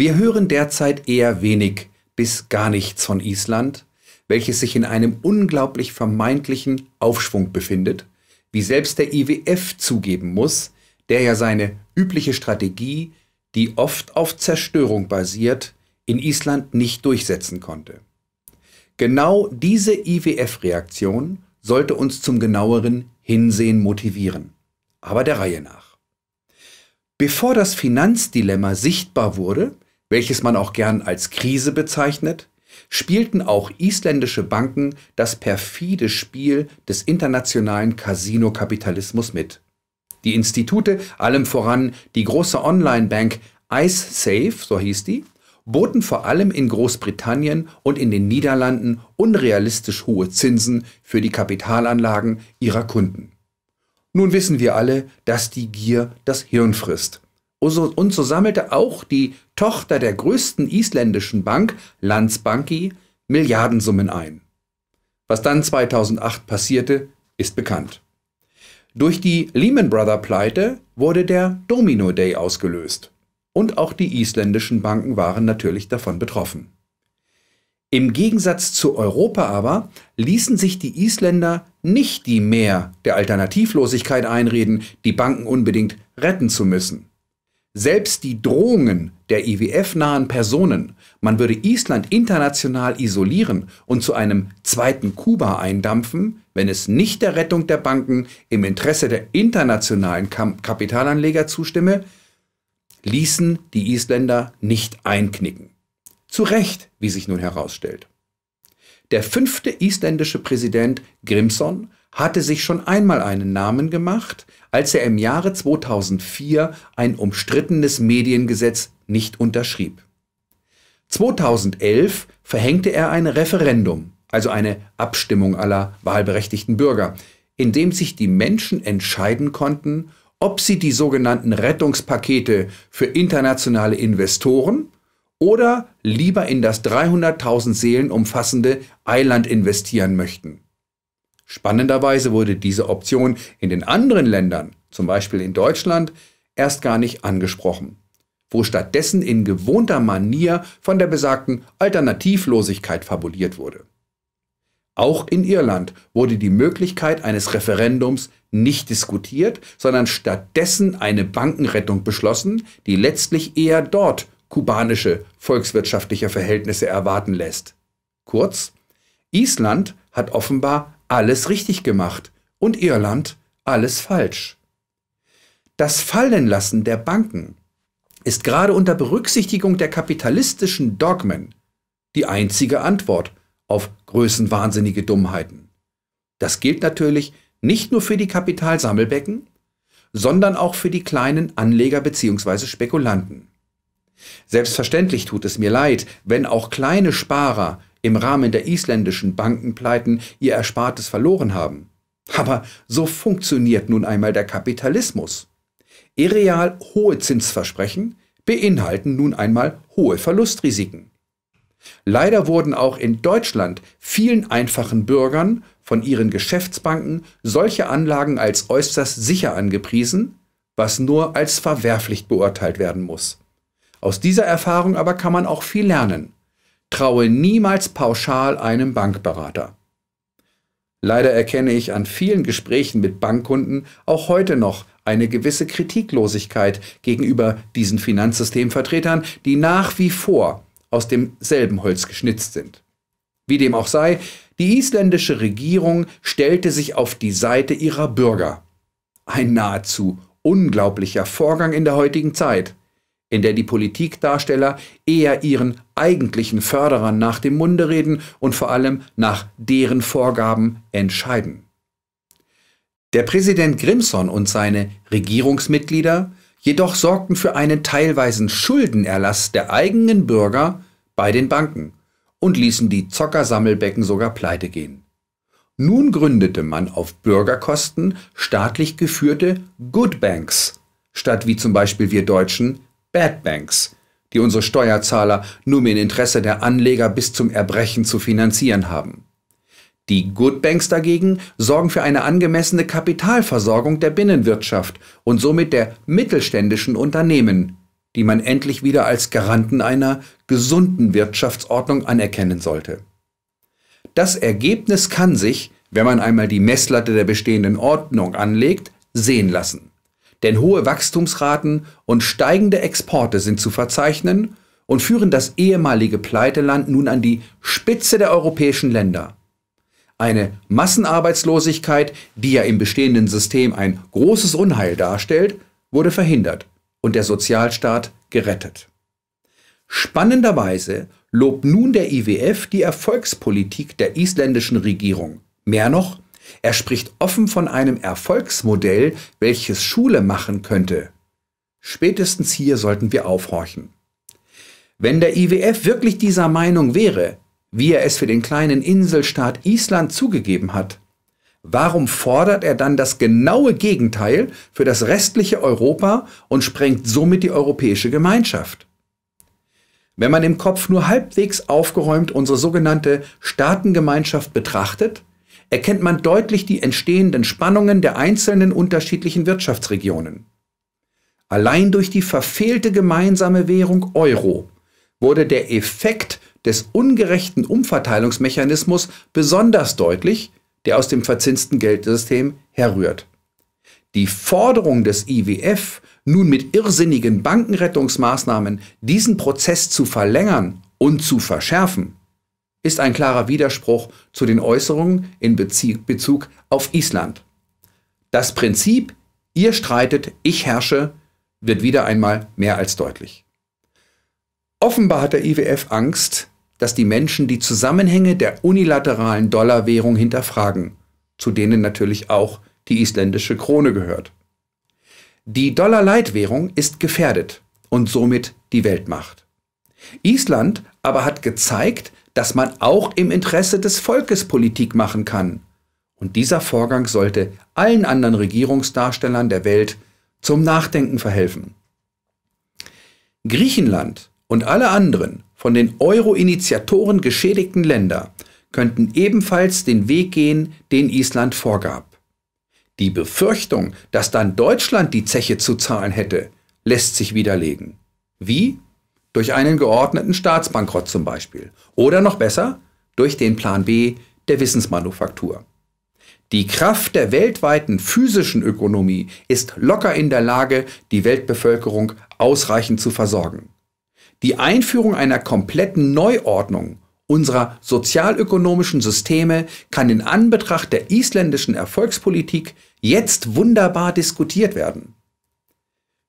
Wir hören derzeit eher wenig bis gar nichts von Island, welches sich in einem unglaublich vermeintlichen Aufschwung befindet, wie selbst der IWF zugeben muss, der ja seine übliche Strategie, die oft auf Zerstörung basiert, in Island nicht durchsetzen konnte. Genau diese IWF-Reaktion sollte uns zum genaueren Hinsehen motivieren. Aber der Reihe nach. Bevor das Finanzdilemma sichtbar wurde, welches man auch gern als Krise bezeichnet, spielten auch isländische Banken das perfide Spiel des internationalen Casino-Kapitalismus mit. Die Institute, allem voran die große Online-Bank IceSafe, so hieß die, boten vor allem in Großbritannien und in den Niederlanden unrealistisch hohe Zinsen für die Kapitalanlagen ihrer Kunden. Nun wissen wir alle, dass die Gier das Hirn frisst. Und so sammelte auch die Tochter der größten isländischen Bank, Landsbanki, Milliardensummen ein. Was dann 2008 passierte, ist bekannt. Durch die Lehman Brother Pleite wurde der Domino Day ausgelöst. Und auch die isländischen Banken waren natürlich davon betroffen. Im Gegensatz zu Europa aber ließen sich die Isländer nicht die Mehr der Alternativlosigkeit einreden, die Banken unbedingt retten zu müssen. Selbst die Drohungen der IWF-nahen Personen, man würde Island international isolieren und zu einem zweiten Kuba eindampfen, wenn es nicht der Rettung der Banken im Interesse der internationalen Kapitalanleger zustimme, ließen die Isländer nicht einknicken. Zu Recht, wie sich nun herausstellt. Der fünfte isländische Präsident Grimson hatte sich schon einmal einen Namen gemacht, als er im Jahre 2004 ein umstrittenes Mediengesetz nicht unterschrieb. 2011 verhängte er ein Referendum, also eine Abstimmung aller wahlberechtigten Bürger, in dem sich die Menschen entscheiden konnten, ob sie die sogenannten Rettungspakete für internationale Investoren oder lieber in das 300.000 Seelen umfassende Eiland investieren möchten. Spannenderweise wurde diese Option in den anderen Ländern, zum Beispiel in Deutschland, erst gar nicht angesprochen, wo stattdessen in gewohnter Manier von der besagten Alternativlosigkeit fabuliert wurde. Auch in Irland wurde die Möglichkeit eines Referendums nicht diskutiert, sondern stattdessen eine Bankenrettung beschlossen, die letztlich eher dort kubanische volkswirtschaftliche Verhältnisse erwarten lässt. Kurz, Island hat offenbar alles richtig gemacht und Irland alles falsch. Das Fallenlassen der Banken ist gerade unter Berücksichtigung der kapitalistischen Dogmen die einzige Antwort auf größenwahnsinnige Dummheiten. Das gilt natürlich nicht nur für die Kapitalsammelbecken, sondern auch für die kleinen Anleger bzw. Spekulanten. Selbstverständlich tut es mir leid, wenn auch kleine Sparer im Rahmen der isländischen Bankenpleiten ihr Erspartes verloren haben. Aber so funktioniert nun einmal der Kapitalismus. Irreal hohe Zinsversprechen beinhalten nun einmal hohe Verlustrisiken. Leider wurden auch in Deutschland vielen einfachen Bürgern von ihren Geschäftsbanken solche Anlagen als äußerst sicher angepriesen, was nur als verwerflich beurteilt werden muss. Aus dieser Erfahrung aber kann man auch viel lernen. Traue niemals pauschal einem Bankberater. Leider erkenne ich an vielen Gesprächen mit Bankkunden auch heute noch eine gewisse Kritiklosigkeit gegenüber diesen Finanzsystemvertretern, die nach wie vor aus demselben Holz geschnitzt sind. Wie dem auch sei, die isländische Regierung stellte sich auf die Seite ihrer Bürger. Ein nahezu unglaublicher Vorgang in der heutigen Zeit in der die Politikdarsteller eher ihren eigentlichen Förderern nach dem Munde reden und vor allem nach deren Vorgaben entscheiden. Der Präsident Grimson und seine Regierungsmitglieder jedoch sorgten für einen teilweisen Schuldenerlass der eigenen Bürger bei den Banken und ließen die Zockersammelbecken sogar pleite gehen. Nun gründete man auf Bürgerkosten staatlich geführte Good Banks, statt wie zum Beispiel wir Deutschen Bad Banks, die unsere Steuerzahler nur im Interesse der Anleger bis zum Erbrechen zu finanzieren haben. Die Good Banks dagegen sorgen für eine angemessene Kapitalversorgung der Binnenwirtschaft und somit der mittelständischen Unternehmen, die man endlich wieder als Garanten einer gesunden Wirtschaftsordnung anerkennen sollte. Das Ergebnis kann sich, wenn man einmal die Messlatte der bestehenden Ordnung anlegt, sehen lassen. Denn hohe Wachstumsraten und steigende Exporte sind zu verzeichnen und führen das ehemalige Pleiteland nun an die Spitze der europäischen Länder. Eine Massenarbeitslosigkeit, die ja im bestehenden System ein großes Unheil darstellt, wurde verhindert und der Sozialstaat gerettet. Spannenderweise lobt nun der IWF die Erfolgspolitik der isländischen Regierung. Mehr noch, er spricht offen von einem Erfolgsmodell, welches Schule machen könnte. Spätestens hier sollten wir aufhorchen. Wenn der IWF wirklich dieser Meinung wäre, wie er es für den kleinen Inselstaat Island zugegeben hat, warum fordert er dann das genaue Gegenteil für das restliche Europa und sprengt somit die europäische Gemeinschaft? Wenn man im Kopf nur halbwegs aufgeräumt unsere sogenannte Staatengemeinschaft betrachtet, erkennt man deutlich die entstehenden Spannungen der einzelnen unterschiedlichen Wirtschaftsregionen. Allein durch die verfehlte gemeinsame Währung Euro wurde der Effekt des ungerechten Umverteilungsmechanismus besonders deutlich, der aus dem verzinsten Geldsystem herrührt. Die Forderung des IWF nun mit irrsinnigen Bankenrettungsmaßnahmen diesen Prozess zu verlängern und zu verschärfen, ist ein klarer Widerspruch zu den Äußerungen in Bezug auf Island. Das Prinzip, ihr streitet, ich herrsche, wird wieder einmal mehr als deutlich. Offenbar hat der IWF Angst, dass die Menschen die Zusammenhänge der unilateralen Dollarwährung hinterfragen, zu denen natürlich auch die isländische Krone gehört. Die Dollar-Leitwährung ist gefährdet und somit die Weltmacht. Island aber hat gezeigt, dass man auch im Interesse des Volkes Politik machen kann. Und dieser Vorgang sollte allen anderen Regierungsdarstellern der Welt zum Nachdenken verhelfen. Griechenland und alle anderen von den Euro-Initiatoren geschädigten Länder könnten ebenfalls den Weg gehen, den Island vorgab. Die Befürchtung, dass dann Deutschland die Zeche zu zahlen hätte, lässt sich widerlegen. Wie? Durch einen geordneten Staatsbankrott zum Beispiel. Oder noch besser, durch den Plan B der Wissensmanufaktur. Die Kraft der weltweiten physischen Ökonomie ist locker in der Lage, die Weltbevölkerung ausreichend zu versorgen. Die Einführung einer kompletten Neuordnung unserer sozialökonomischen Systeme kann in Anbetracht der isländischen Erfolgspolitik jetzt wunderbar diskutiert werden.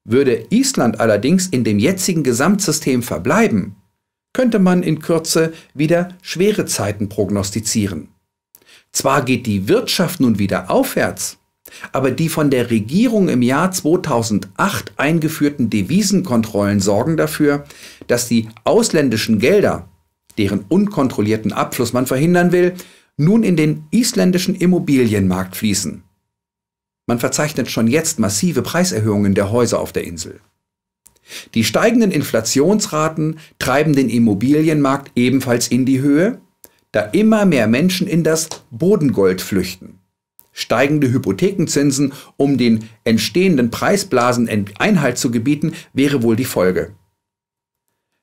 Würde Island allerdings in dem jetzigen Gesamtsystem verbleiben, könnte man in Kürze wieder schwere Zeiten prognostizieren. Zwar geht die Wirtschaft nun wieder aufwärts, aber die von der Regierung im Jahr 2008 eingeführten Devisenkontrollen sorgen dafür, dass die ausländischen Gelder deren unkontrollierten Abfluss man verhindern will, nun in den isländischen Immobilienmarkt fließen. Man verzeichnet schon jetzt massive Preiserhöhungen der Häuser auf der Insel. Die steigenden Inflationsraten treiben den Immobilienmarkt ebenfalls in die Höhe, da immer mehr Menschen in das Bodengold flüchten. Steigende Hypothekenzinsen, um den entstehenden Preisblasen Einhalt zu gebieten, wäre wohl die Folge.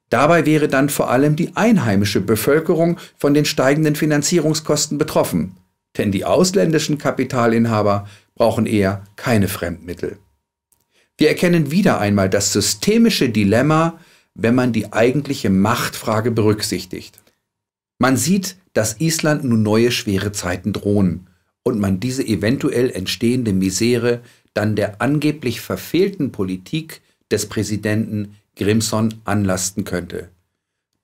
Dabei wäre dann vor allem die einheimische Bevölkerung von den steigenden Finanzierungskosten betroffen, denn die ausländischen Kapitalinhaber brauchen eher keine Fremdmittel. Wir erkennen wieder einmal das systemische Dilemma, wenn man die eigentliche Machtfrage berücksichtigt. Man sieht, dass Island nun neue schwere Zeiten drohen und man diese eventuell entstehende Misere dann der angeblich verfehlten Politik des Präsidenten Grimson anlasten könnte.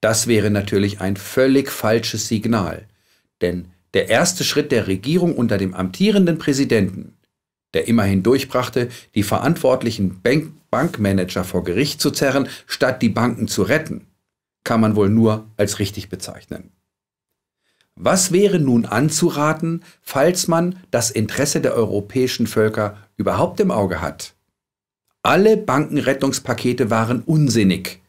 Das wäre natürlich ein völlig falsches Signal, denn der erste Schritt der Regierung unter dem amtierenden Präsidenten, der immerhin durchbrachte, die verantwortlichen Bank Bankmanager vor Gericht zu zerren, statt die Banken zu retten, kann man wohl nur als richtig bezeichnen. Was wäre nun anzuraten, falls man das Interesse der europäischen Völker überhaupt im Auge hat? Alle Bankenrettungspakete waren unsinnig,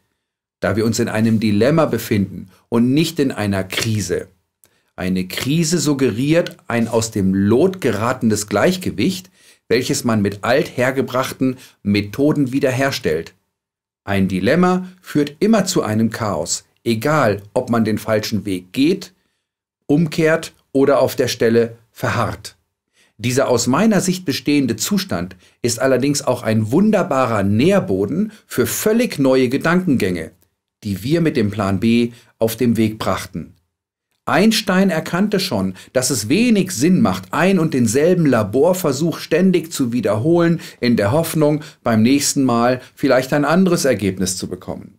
da wir uns in einem Dilemma befinden und nicht in einer Krise. Eine Krise suggeriert ein aus dem Lot geratenes Gleichgewicht, welches man mit althergebrachten Methoden wiederherstellt. Ein Dilemma führt immer zu einem Chaos, egal ob man den falschen Weg geht, umkehrt oder auf der Stelle verharrt. Dieser aus meiner Sicht bestehende Zustand ist allerdings auch ein wunderbarer Nährboden für völlig neue Gedankengänge, die wir mit dem Plan B auf dem Weg brachten. Einstein erkannte schon, dass es wenig Sinn macht, ein und denselben Laborversuch ständig zu wiederholen, in der Hoffnung, beim nächsten Mal vielleicht ein anderes Ergebnis zu bekommen.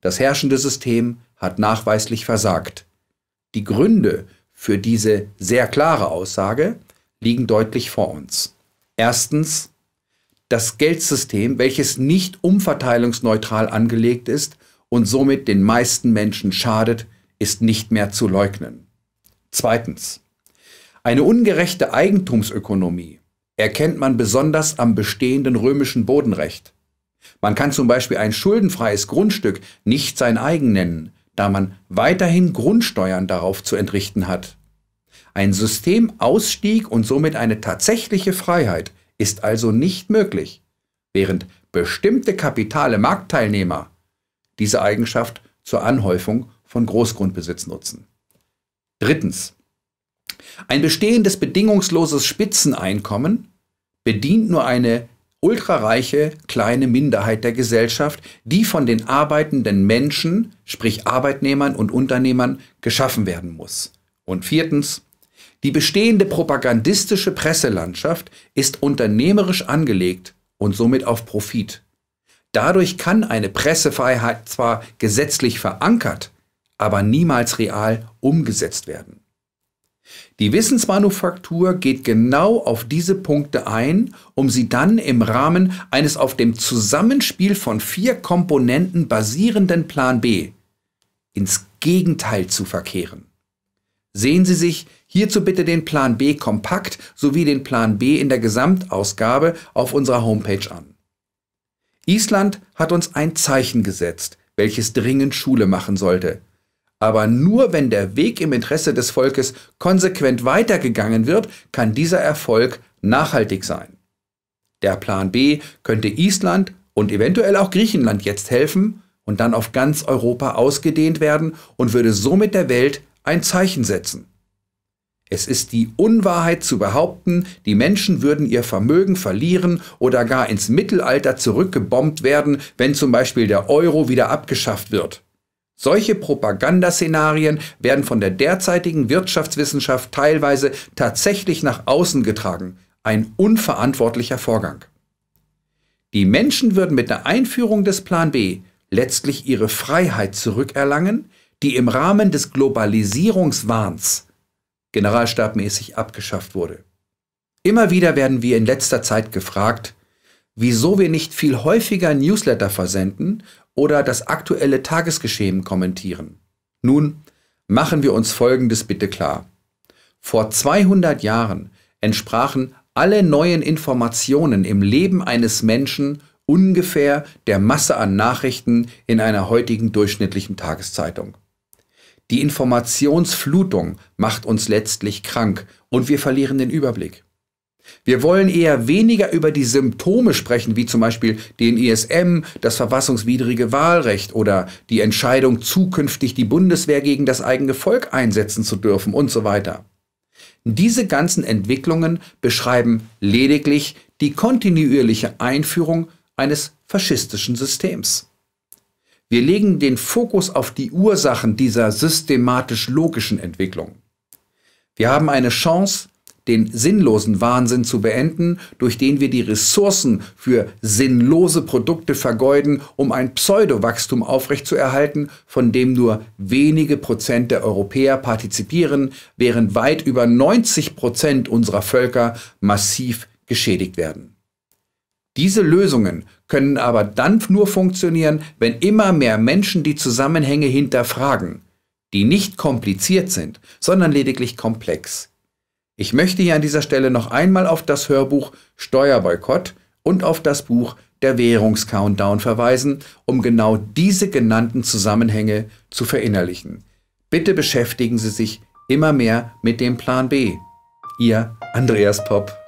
Das herrschende System hat nachweislich versagt. Die Gründe für diese sehr klare Aussage liegen deutlich vor uns. Erstens, das Geldsystem, welches nicht umverteilungsneutral angelegt ist und somit den meisten Menschen schadet, ist nicht mehr zu leugnen. Zweitens, eine ungerechte Eigentumsökonomie erkennt man besonders am bestehenden römischen Bodenrecht. Man kann zum Beispiel ein schuldenfreies Grundstück nicht sein eigen nennen, da man weiterhin Grundsteuern darauf zu entrichten hat. Ein Systemausstieg und somit eine tatsächliche Freiheit ist also nicht möglich, während bestimmte kapitale Marktteilnehmer diese Eigenschaft zur Anhäufung von Großgrundbesitz nutzen. Drittens. Ein bestehendes bedingungsloses Spitzeneinkommen bedient nur eine ultrareiche kleine Minderheit der Gesellschaft, die von den arbeitenden Menschen, sprich Arbeitnehmern und Unternehmern, geschaffen werden muss. Und viertens, die bestehende propagandistische Presselandschaft ist unternehmerisch angelegt und somit auf Profit. Dadurch kann eine Pressefreiheit zwar gesetzlich verankert, aber niemals real umgesetzt werden. Die Wissensmanufaktur geht genau auf diese Punkte ein, um sie dann im Rahmen eines auf dem Zusammenspiel von vier Komponenten basierenden Plan B ins Gegenteil zu verkehren. Sehen Sie sich hierzu bitte den Plan B kompakt sowie den Plan B in der Gesamtausgabe auf unserer Homepage an. Island hat uns ein Zeichen gesetzt, welches dringend Schule machen sollte. Aber nur wenn der Weg im Interesse des Volkes konsequent weitergegangen wird, kann dieser Erfolg nachhaltig sein. Der Plan B könnte Island und eventuell auch Griechenland jetzt helfen und dann auf ganz Europa ausgedehnt werden und würde somit der Welt ein Zeichen setzen. Es ist die Unwahrheit zu behaupten, die Menschen würden ihr Vermögen verlieren oder gar ins Mittelalter zurückgebombt werden, wenn zum Beispiel der Euro wieder abgeschafft wird. Solche Propagandaszenarien werden von der derzeitigen Wirtschaftswissenschaft teilweise tatsächlich nach außen getragen. Ein unverantwortlicher Vorgang. Die Menschen würden mit der Einführung des Plan B letztlich ihre Freiheit zurückerlangen, die im Rahmen des Globalisierungswahns generalstabmäßig abgeschafft wurde. Immer wieder werden wir in letzter Zeit gefragt, wieso wir nicht viel häufiger Newsletter versenden oder das aktuelle Tagesgeschehen kommentieren. Nun machen wir uns Folgendes bitte klar. Vor 200 Jahren entsprachen alle neuen Informationen im Leben eines Menschen ungefähr der Masse an Nachrichten in einer heutigen durchschnittlichen Tageszeitung. Die Informationsflutung macht uns letztlich krank und wir verlieren den Überblick. Wir wollen eher weniger über die Symptome sprechen, wie zum Beispiel den ISM, das verfassungswidrige Wahlrecht oder die Entscheidung, zukünftig die Bundeswehr gegen das eigene Volk einsetzen zu dürfen und so weiter. Diese ganzen Entwicklungen beschreiben lediglich die kontinuierliche Einführung eines faschistischen Systems. Wir legen den Fokus auf die Ursachen dieser systematisch-logischen Entwicklung. Wir haben eine Chance, den sinnlosen Wahnsinn zu beenden, durch den wir die Ressourcen für sinnlose Produkte vergeuden, um ein Pseudowachstum aufrechtzuerhalten, von dem nur wenige Prozent der Europäer partizipieren, während weit über 90 Prozent unserer Völker massiv geschädigt werden. Diese Lösungen können aber dann nur funktionieren, wenn immer mehr Menschen die Zusammenhänge hinterfragen, die nicht kompliziert sind, sondern lediglich komplex. Ich möchte hier an dieser Stelle noch einmal auf das Hörbuch Steuerboykott und auf das Buch Der Währungscountdown verweisen, um genau diese genannten Zusammenhänge zu verinnerlichen. Bitte beschäftigen Sie sich immer mehr mit dem Plan B. Ihr Andreas Popp.